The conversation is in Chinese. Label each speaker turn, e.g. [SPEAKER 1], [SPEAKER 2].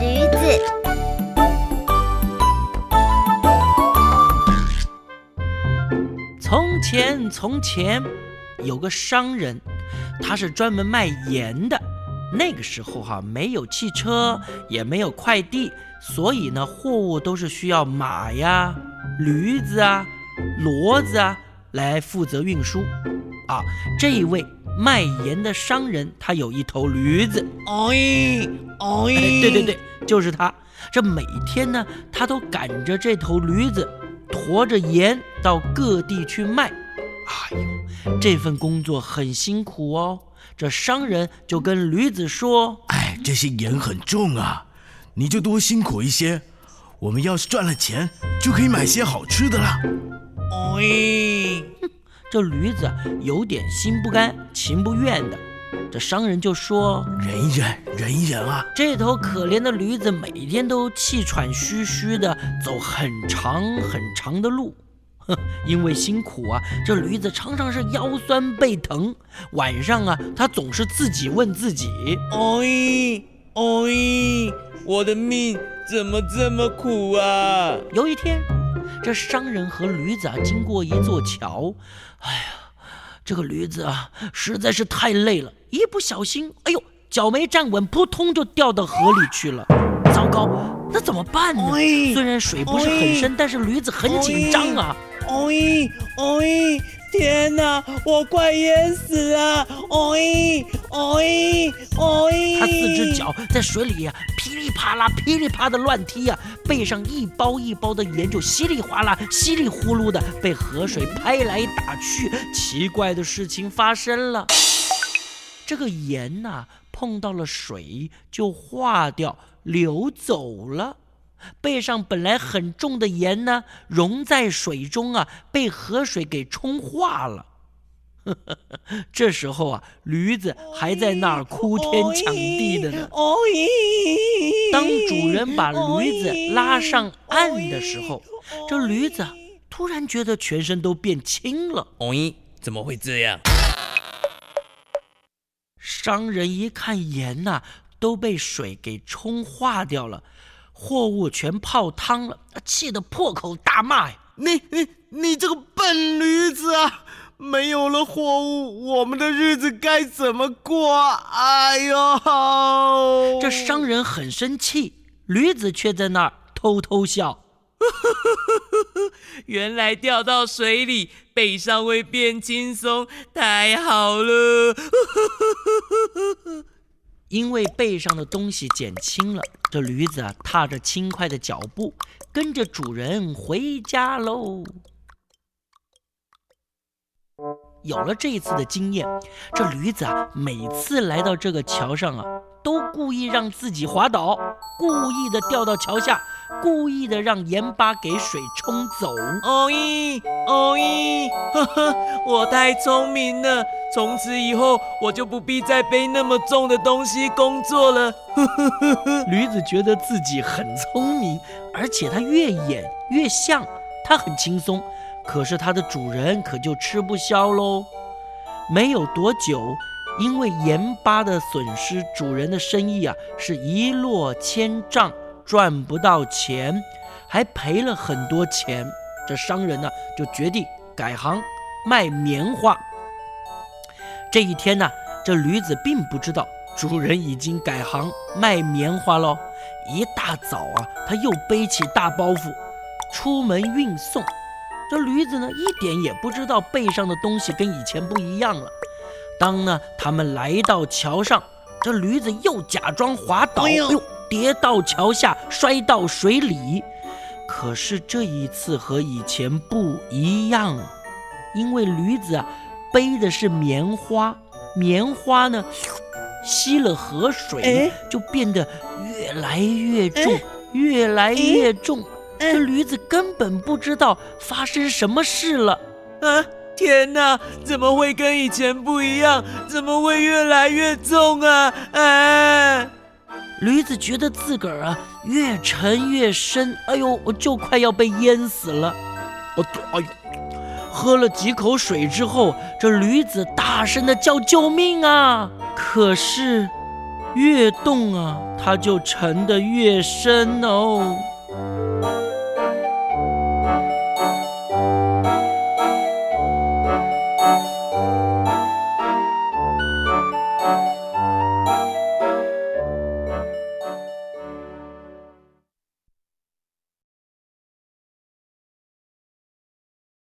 [SPEAKER 1] 驴子。
[SPEAKER 2] 从前，从前有个商人，他是专门卖盐的。那个时候哈，没有汽车，也没有快递，所以呢，货物都是需要马呀、驴子啊、骡子啊来负责运输。啊，这一位卖盐的商人，他有一头驴子。
[SPEAKER 3] 哎哎，
[SPEAKER 2] 对对对，就是他。这每天呢，他都赶着这头驴子，驮着盐到各地去卖。哎呦，这份工作很辛苦哦。这商人就跟驴子说：“
[SPEAKER 3] 哎，这些盐很重啊，你就多辛苦一些。我们要是赚了钱，就可以买些好吃的了。”
[SPEAKER 2] 哎，这驴子有点心不甘情不愿的。这商人就说：“
[SPEAKER 3] 忍一忍，忍一忍啊。”
[SPEAKER 2] 这头可怜的驴子每天都气喘吁吁的走很长很长的路。哼，因为辛苦啊，这驴子常常是腰酸背疼。晚上啊，他总是自己问自己：“
[SPEAKER 4] 哎哎，我的命怎么这么苦啊？”
[SPEAKER 2] 有一天，这商人和驴子啊经过一座桥，哎呀，这个驴子啊实在是太累了，一不小心，哎呦，脚没站稳，扑通就掉到河里去了。糟糕，那怎么办呢？虽然水不是很深，但是驴子很紧张啊。哦
[SPEAKER 4] 咦哦咦！天哪，我快淹死了！哦咦哦咦哦咦！
[SPEAKER 2] 他四只脚在水里，噼里啪啦、噼里啪的乱踢呀，背上一包一包的盐就稀里哗啦、稀里呼噜的被河水拍来打去。奇怪的事情发生了，这个盐呐，碰到了水就化掉、流走了。背上本来很重的盐呢，溶在水中啊，被河水给冲化了。这时候啊，驴子还在那儿哭天抢地的呢。当主人把驴子拉上岸的时候，这驴子突然觉得全身都变轻了。
[SPEAKER 4] 哦咦，怎么会这样？
[SPEAKER 2] 商人一看盐呐，都被水给冲化掉了。货物全泡汤了，气得破口大骂呀！
[SPEAKER 3] 你你你这个笨驴子啊！没有了货物，我们的日子该怎么过？哎呦！
[SPEAKER 2] 这商人很生气，驴子却在那儿偷偷笑。
[SPEAKER 4] 原来掉到水里，背上会变轻松，太好了！
[SPEAKER 2] 因为背上的东西减轻了，这驴子，踏着轻快的脚步，跟着主人回家喽。有了这一次的经验，这驴子啊，每次来到这个桥上啊，都故意让自己滑倒，故意的掉到桥下，故意的让盐巴给水冲走。
[SPEAKER 4] 哦咦，哦咦，呵呵，我太聪明了。从此以后，我就不必再背那么重的东西工作了。
[SPEAKER 2] 呵呵呵呵驴子觉得自己很聪明，而且它越演越像，它很轻松。可是它的主人可就吃不消喽。没有多久，因为盐巴的损失，主人的生意啊是一落千丈，赚不到钱，还赔了很多钱。这商人呢就决定改行卖棉花。这一天呢，这驴子并不知道主人已经改行卖棉花喽。一大早啊，他又背起大包袱出门运送。这驴子呢，一点也不知道背上的东西跟以前不一样了。当呢，他们来到桥上，这驴子又假装滑倒，哎呦，跌到桥下，摔到水里。可是这一次和以前不一样，因为驴子啊。背的是棉花，棉花呢，吸了河水，就变得越来越重，越来越重。这驴子根本不知道发生什么事了。啊！
[SPEAKER 4] 天哪，怎么会跟以前不一样？怎么会越来越重啊？啊！
[SPEAKER 2] 驴子觉得自个儿啊越沉越深，哎呦，就快要被淹死了。哎呦，喝了几口水之后，这驴子大声的叫救命啊！可是越动啊，它就沉得越深哦。